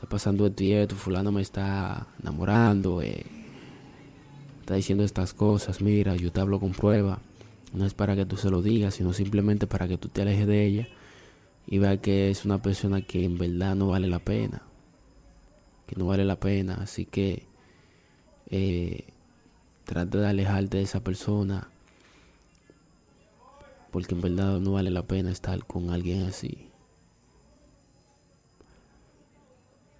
Está pasando esto y esto, fulano me está enamorando, eh, está diciendo estas cosas, mira, yo te hablo con prueba. No es para que tú se lo digas, sino simplemente para que tú te alejes de ella y veas que es una persona que en verdad no vale la pena. Que no vale la pena. Así que eh, trata de alejarte de esa persona. Porque en verdad no vale la pena estar con alguien así.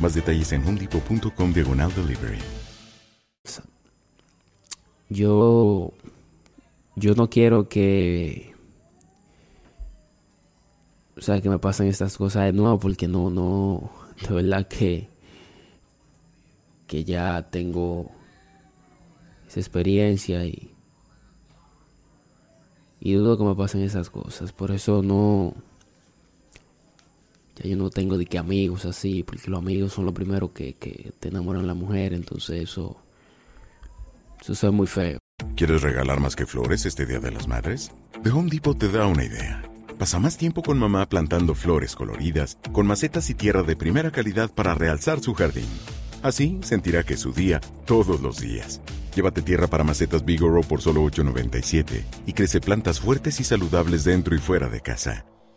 Más detalles en homedepot.com diagonal delivery. Yo yo no quiero que o sea que me pasen estas cosas de nuevo porque no no de verdad que que ya tengo esa experiencia y y dudo que me pasen esas cosas por eso no ya yo no tengo de que amigos así porque los amigos son los primeros que, que te enamoran la mujer entonces eso eso es muy feo ¿Quieres regalar más que flores este Día de las Madres? The Home Depot te da una idea. Pasa más tiempo con mamá plantando flores coloridas, con macetas y tierra de primera calidad para realzar su jardín. Así sentirá que es su día todos los días. Llévate tierra para macetas Bigoro por solo $8.97 y crece plantas fuertes y saludables dentro y fuera de casa.